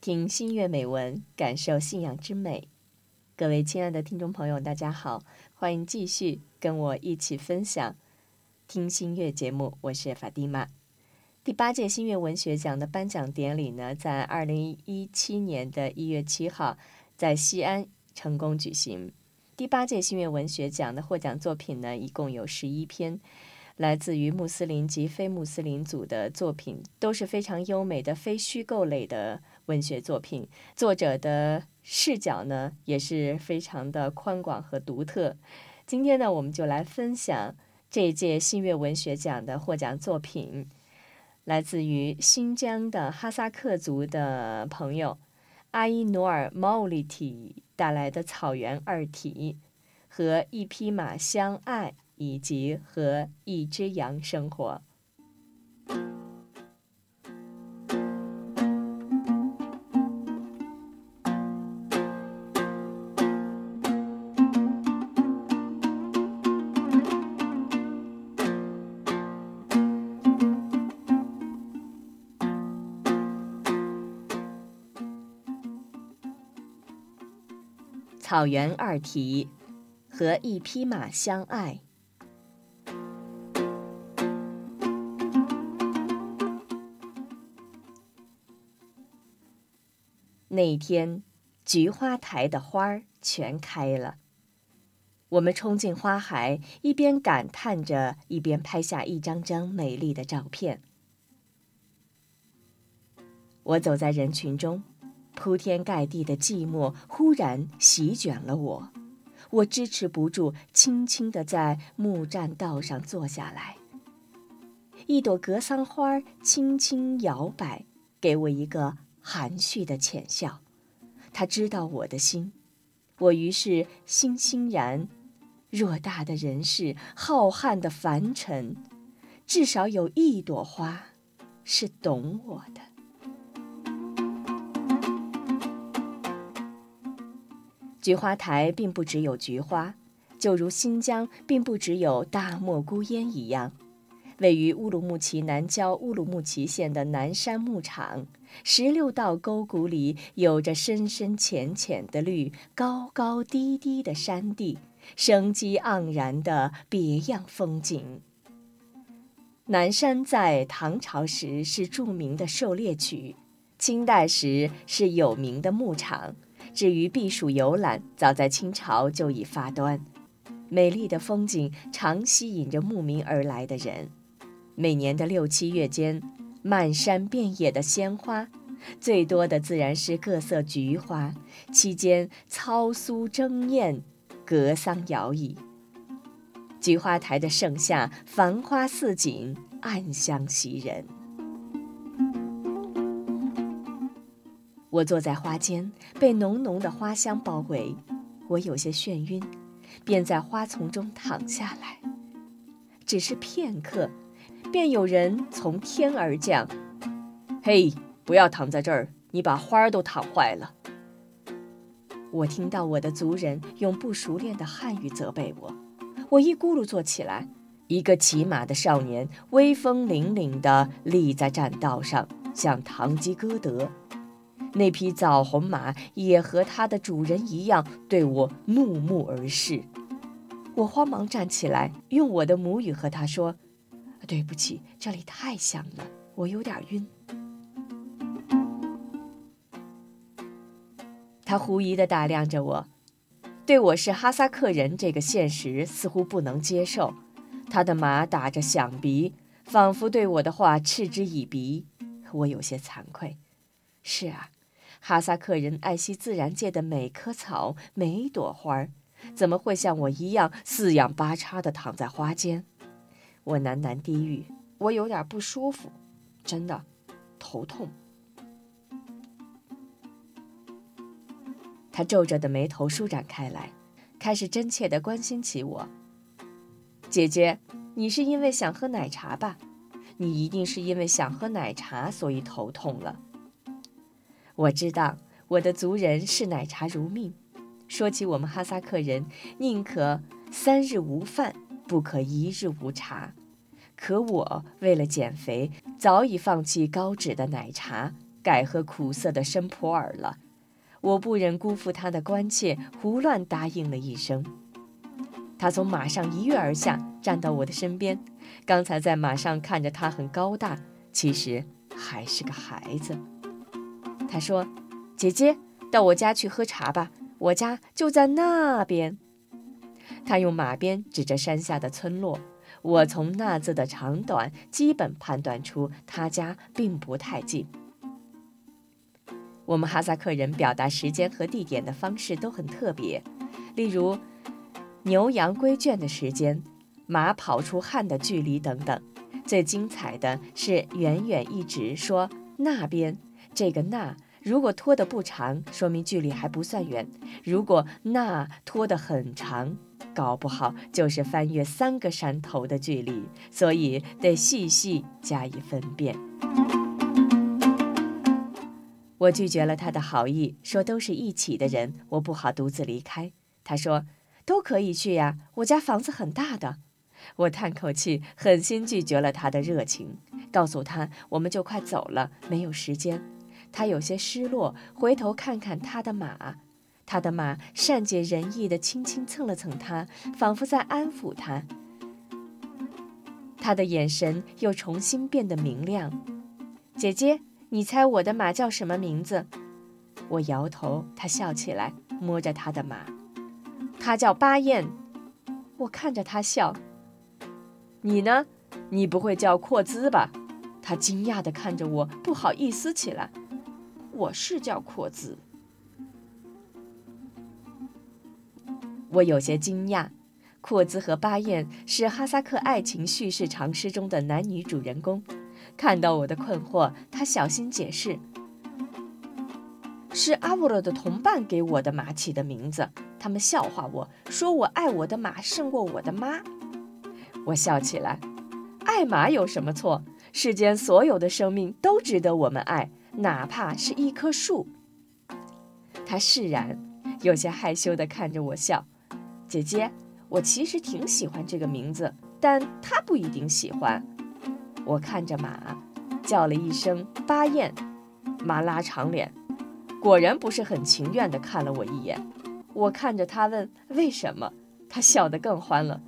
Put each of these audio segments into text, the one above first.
听新月美文，感受信仰之美。各位亲爱的听众朋友，大家好，欢迎继续跟我一起分享听新月节目。我是法蒂玛。第八届新月文学奖的颁奖典礼呢，在二零一七年的一月七号在西安成功举行。第八届新月文学奖的获奖作品呢，一共有十一篇。来自于穆斯林及非穆斯林组的作品都是非常优美的非虚构类的文学作品，作者的视角呢也是非常的宽广和独特。今天呢，我们就来分享这一届新月文学奖的获奖作品，来自于新疆的哈萨克族的朋友阿依努尔·毛里提带来的《草原二体》和《一匹马相爱》。以及和一只羊生活。草原二题和一匹马相爱。那天，菊花台的花儿全开了。我们冲进花海，一边感叹着，一边拍下一张张美丽的照片。我走在人群中，铺天盖地的寂寞忽然席卷了我，我支持不住，轻轻地在木栈道上坐下来。一朵格桑花轻轻摇摆，给我一个。含蓄的浅笑，他知道我的心，我于是欣欣然。偌大的人世，浩瀚的凡尘，至少有一朵花，是懂我的。菊花台并不只有菊花，就如新疆并不只有大漠孤烟一样。位于乌鲁木齐南郊乌鲁木齐县的南山牧场，十六道沟谷里有着深深浅浅的绿，高高低低的山地，生机盎然的别样风景。南山在唐朝时是著名的狩猎区，清代时是有名的牧场。至于避暑游览，早在清朝就已发端。美丽的风景常吸引着慕名而来的人。每年的六七月间，漫山遍野的鲜花，最多的自然是各色菊花。期间操苏争艳，格桑摇曳。菊花台的盛夏，繁花似锦，暗香袭人。我坐在花间，被浓浓的花香包围，我有些眩晕，便在花丛中躺下来。只是片刻。便有人从天而降，嘿，不要躺在这儿，你把花儿都躺坏了。我听到我的族人用不熟练的汉语责备我，我一咕噜坐起来，一个骑马的少年威风凛凛地立在栈道上，像堂吉诃德。那匹枣红马也和它的主人一样对我怒目而视。我慌忙站起来，用我的母语和他说。对不起，这里太响了，我有点晕。他狐疑地打量着我，对我是哈萨克人这个现实似乎不能接受。他的马打着响鼻，仿佛对我的话嗤之以鼻。我有些惭愧。是啊，哈萨克人爱惜自然界的每棵草、每朵花儿，怎么会像我一样四仰八叉地躺在花间？我喃喃低语：“我有点不舒服，真的，头痛。”他皱着的眉头舒展开来，开始真切地关心起我：“姐姐，你是因为想喝奶茶吧？你一定是因为想喝奶茶，所以头痛了。”我知道我的族人视奶茶如命，说起我们哈萨克人，宁可三日无饭。不可一日无茶，可我为了减肥，早已放弃高脂的奶茶，改喝苦涩的生普洱了。我不忍辜负他的关切，胡乱答应了一声。他从马上一跃而下，站到我的身边。刚才在马上看着他很高大，其实还是个孩子。他说：“姐姐，到我家去喝茶吧，我家就在那边。”他用马鞭指着山下的村落。我从那字的长短，基本判断出他家并不太近。我们哈萨克人表达时间和地点的方式都很特别，例如牛羊归圈的时间、马跑出汗的距离等等。最精彩的是远远一直说那边，这个那如果拖得不长，说明距离还不算远；如果那拖得很长，搞不好就是翻越三个山头的距离，所以得细细加以分辨。我拒绝了他的好意，说都是一起的人，我不好独自离开。他说都可以去呀，我家房子很大的。我叹口气，狠心拒绝了他的热情，告诉他我们就快走了，没有时间。他有些失落，回头看看他的马，他的马善解人意地轻轻蹭了蹭他，仿佛在安抚他。他的眼神又重新变得明亮。姐姐。你猜我的马叫什么名字？我摇头，他笑起来，摸着他的马，他叫巴彦。我看着他笑。你呢？你不会叫阔兹吧？他惊讶地看着我，不好意思起来。我是叫阔兹。我有些惊讶。阔兹和巴彦是哈萨克爱情叙事长诗中的男女主人公。看到我的困惑，他小心解释：“是阿波罗的同伴给我的马起的名字。他们笑话我说我爱我的马胜过我的妈。”我笑起来：“爱马有什么错？世间所有的生命都值得我们爱，哪怕是一棵树。”他释然，有些害羞地看着我笑：“姐姐，我其实挺喜欢这个名字，但他不一定喜欢。”我看着马，叫了一声“巴彦”，马拉长脸，果然不是很情愿地看了我一眼。我看着他问为什么，他笑得更欢了，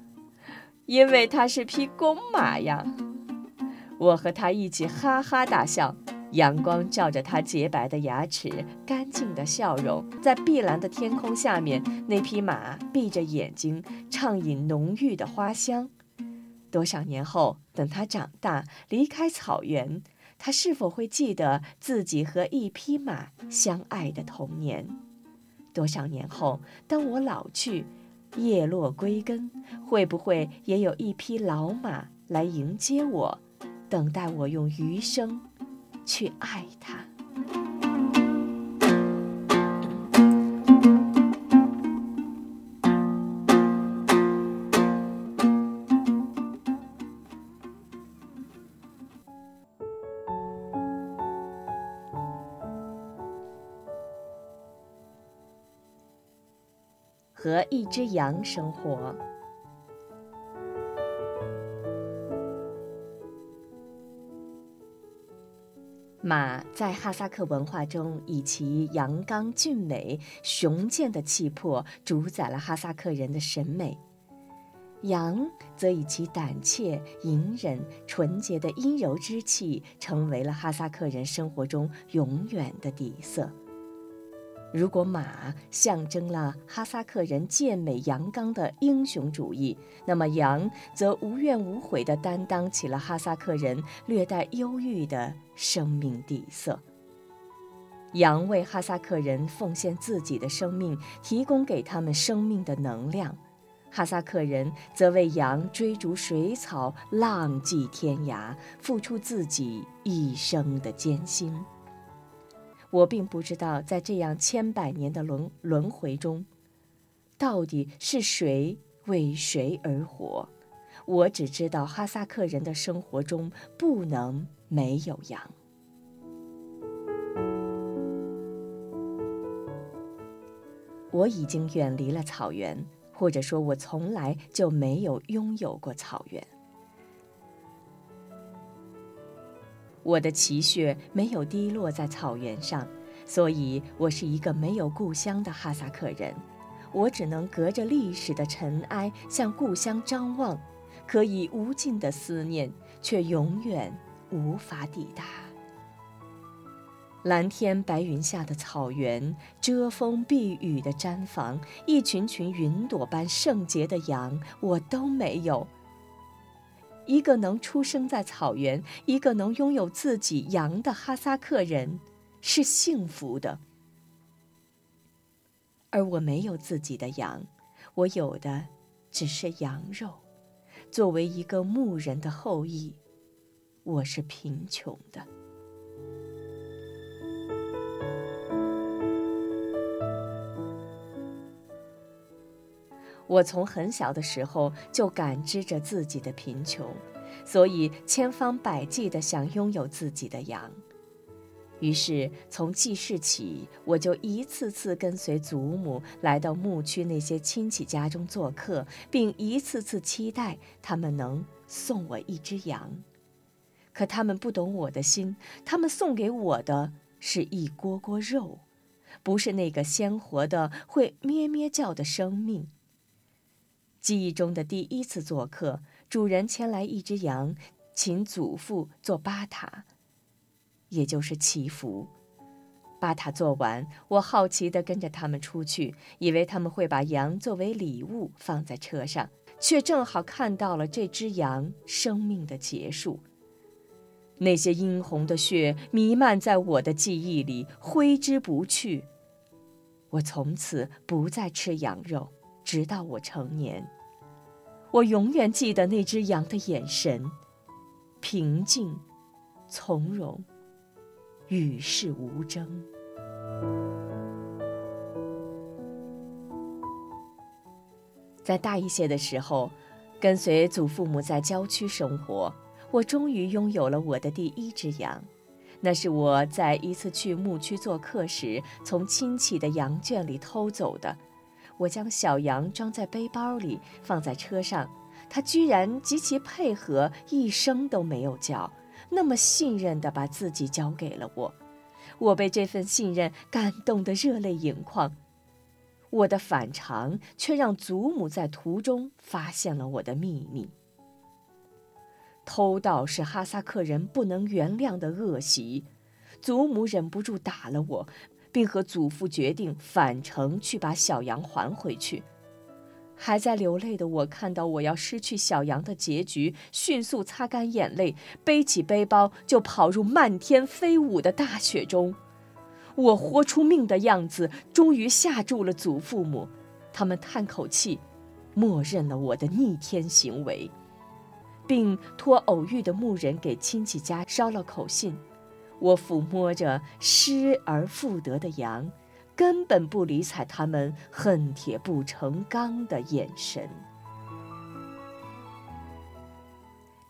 因为他是匹公马呀。我和他一起哈哈大笑，阳光照着他洁白的牙齿、干净的笑容，在碧蓝的天空下面，那匹马闭着眼睛，畅饮浓郁的花香。多少年后，等他长大离开草原，他是否会记得自己和一匹马相爱的童年？多少年后，当我老去，叶落归根，会不会也有一匹老马来迎接我，等待我用余生去爱他？和一只羊生活。马在哈萨克文化中以其阳刚俊美、雄健的气魄，主宰了哈萨克人的审美；羊则以其胆怯、隐忍、纯洁的阴柔之气，成为了哈萨克人生活中永远的底色。如果马象征了哈萨克人健美阳刚的英雄主义，那么羊则无怨无悔地担当起了哈萨克人略带忧郁的生命底色。羊为哈萨克人奉献自己的生命，提供给他们生命的能量；哈萨克人则为羊追逐水草、浪迹天涯，付出自己一生的艰辛。我并不知道，在这样千百年的轮轮回中，到底是谁为谁而活。我只知道，哈萨克人的生活中不能没有羊。我已经远离了草原，或者说，我从来就没有拥有过草原。我的奇血没有滴落在草原上，所以我是一个没有故乡的哈萨克人。我只能隔着历史的尘埃向故乡张望，可以无尽的思念，却永远无法抵达。蓝天白云下的草原，遮风避雨的毡房，一群群云朵般圣洁的羊，我都没有。一个能出生在草原，一个能拥有自己羊的哈萨克人，是幸福的。而我没有自己的羊，我有的只是羊肉。作为一个牧人的后裔，我是贫穷的。我从很小的时候就感知着自己的贫穷，所以千方百计地想拥有自己的羊。于是从记事起，我就一次次跟随祖母来到牧区那些亲戚家中做客，并一次次期待他们能送我一只羊。可他们不懂我的心，他们送给我的是一锅锅肉，不是那个鲜活的会咩咩叫的生命。记忆中的第一次做客，主人牵来一只羊，请祖父做巴塔，也就是祈福。巴塔做完，我好奇地跟着他们出去，以为他们会把羊作为礼物放在车上，却正好看到了这只羊生命的结束。那些殷红的血弥漫在我的记忆里，挥之不去。我从此不再吃羊肉。直到我成年，我永远记得那只羊的眼神，平静、从容、与世无争。在大一些的时候，跟随祖父母在郊区生活，我终于拥有了我的第一只羊。那是我在一次去牧区做客时，从亲戚的羊圈里偷走的。我将小羊装在背包里，放在车上，它居然极其配合，一声都没有叫，那么信任地把自己交给了我。我被这份信任感动得热泪盈眶。我的反常却让祖母在途中发现了我的秘密。偷盗是哈萨克人不能原谅的恶习，祖母忍不住打了我。并和祖父决定返程去把小羊还回去。还在流泪的我看到我要失去小羊的结局，迅速擦干眼泪，背起背包就跑入漫天飞舞的大雪中。我豁出命的样子终于吓住了祖父母，他们叹口气，默认了我的逆天行为，并托偶遇的牧人给亲戚家捎了口信。我抚摸着失而复得的羊，根本不理睬他们恨铁不成钢的眼神。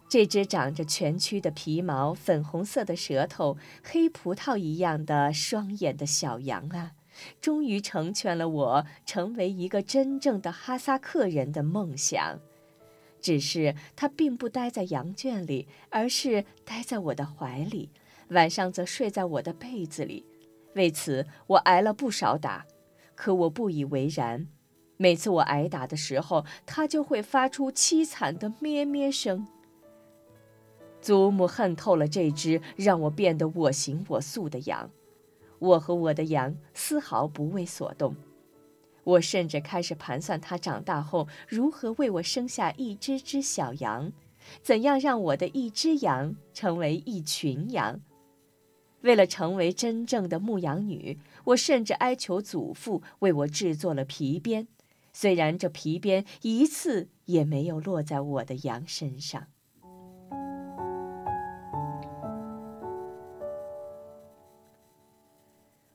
这只长着蜷曲的皮毛、粉红色的舌头、黑葡萄一样的双眼的小羊啊，终于成全了我成为一个真正的哈萨克人的梦想。只是它并不待在羊圈里，而是待在我的怀里。晚上则睡在我的被子里，为此我挨了不少打，可我不以为然。每次我挨打的时候，它就会发出凄惨的咩咩声。祖母恨透了这只让我变得我行我素的羊，我和我的羊丝毫不为所动。我甚至开始盘算它长大后如何为我生下一只只小羊，怎样让我的一只羊成为一群羊。为了成为真正的牧羊女，我甚至哀求祖父为我制作了皮鞭，虽然这皮鞭一次也没有落在我的羊身上。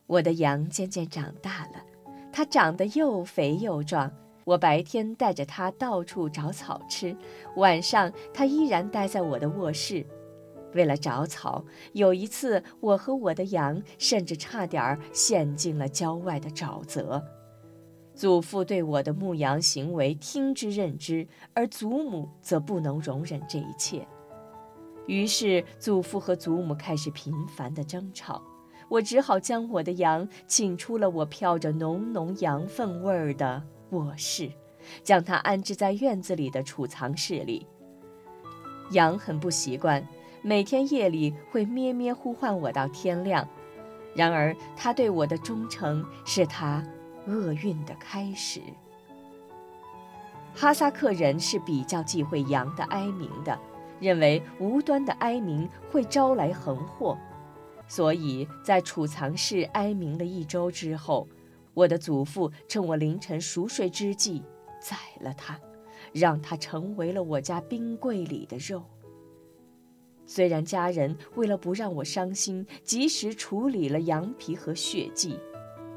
我的羊渐渐长大了，它长得又肥又壮。我白天带着它到处找草吃，晚上它依然待在我的卧室。为了找草，有一次我和我的羊甚至差点陷进了郊外的沼泽。祖父对我的牧羊行为听之任之，而祖母则不能容忍这一切。于是祖父和祖母开始频繁的争吵，我只好将我的羊请出了我飘着浓浓羊粪味儿的卧室，将它安置在院子里的储藏室里。羊很不习惯，每天夜里会咩咩呼唤我到天亮。然而，它对我的忠诚是它厄运的开始。哈萨克人是比较忌讳羊的哀鸣的，认为无端的哀鸣会招来横祸，所以在储藏室哀鸣了一周之后，我的祖父趁我凌晨熟睡之际宰了它，让它成为了我家冰柜里的肉。虽然家人为了不让我伤心，及时处理了羊皮和血迹。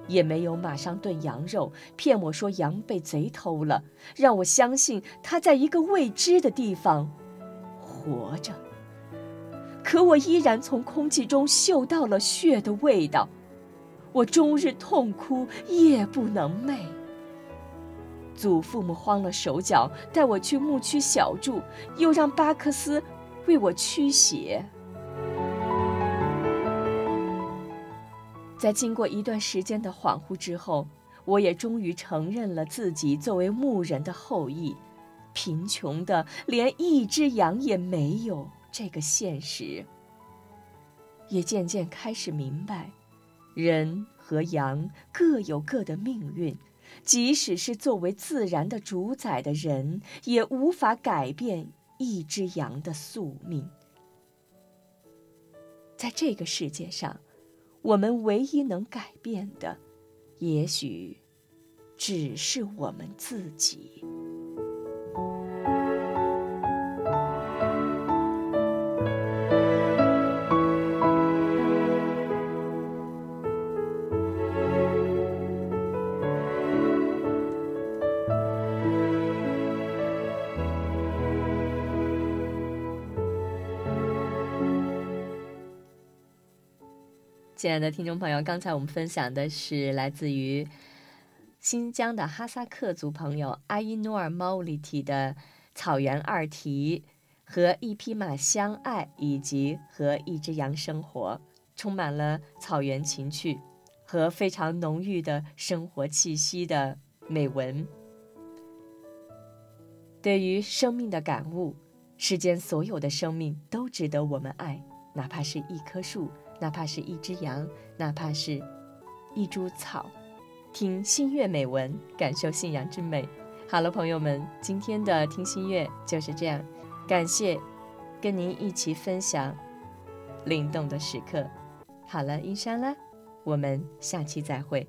也没有马上炖羊肉，骗我说羊被贼偷了，让我相信他在一个未知的地方活着。可我依然从空气中嗅到了血的味道，我终日痛哭，夜不能寐。祖父母慌了手脚，带我去牧区小住，又让巴克斯为我驱邪。在经过一段时间的恍惚之后，我也终于承认了自己作为牧人的后裔，贫穷的连一只羊也没有这个现实。也渐渐开始明白，人和羊各有各的命运，即使是作为自然的主宰的人，也无法改变一只羊的宿命。在这个世界上。我们唯一能改变的，也许只是我们自己。亲爱的听众朋友，刚才我们分享的是来自于新疆的哈萨克族朋友阿依努尔毛里提的草原二题，和一匹马相爱，以及和一只羊生活，充满了草原情趣和非常浓郁的生活气息的美文。对于生命的感悟，世间所有的生命都值得我们爱，哪怕是一棵树。哪怕是一只羊，哪怕是一株草，听新月美文，感受信仰之美。好了，朋友们，今天的听新月就是这样，感谢跟您一起分享灵动的时刻。好了，伊莎拉，我们下期再会。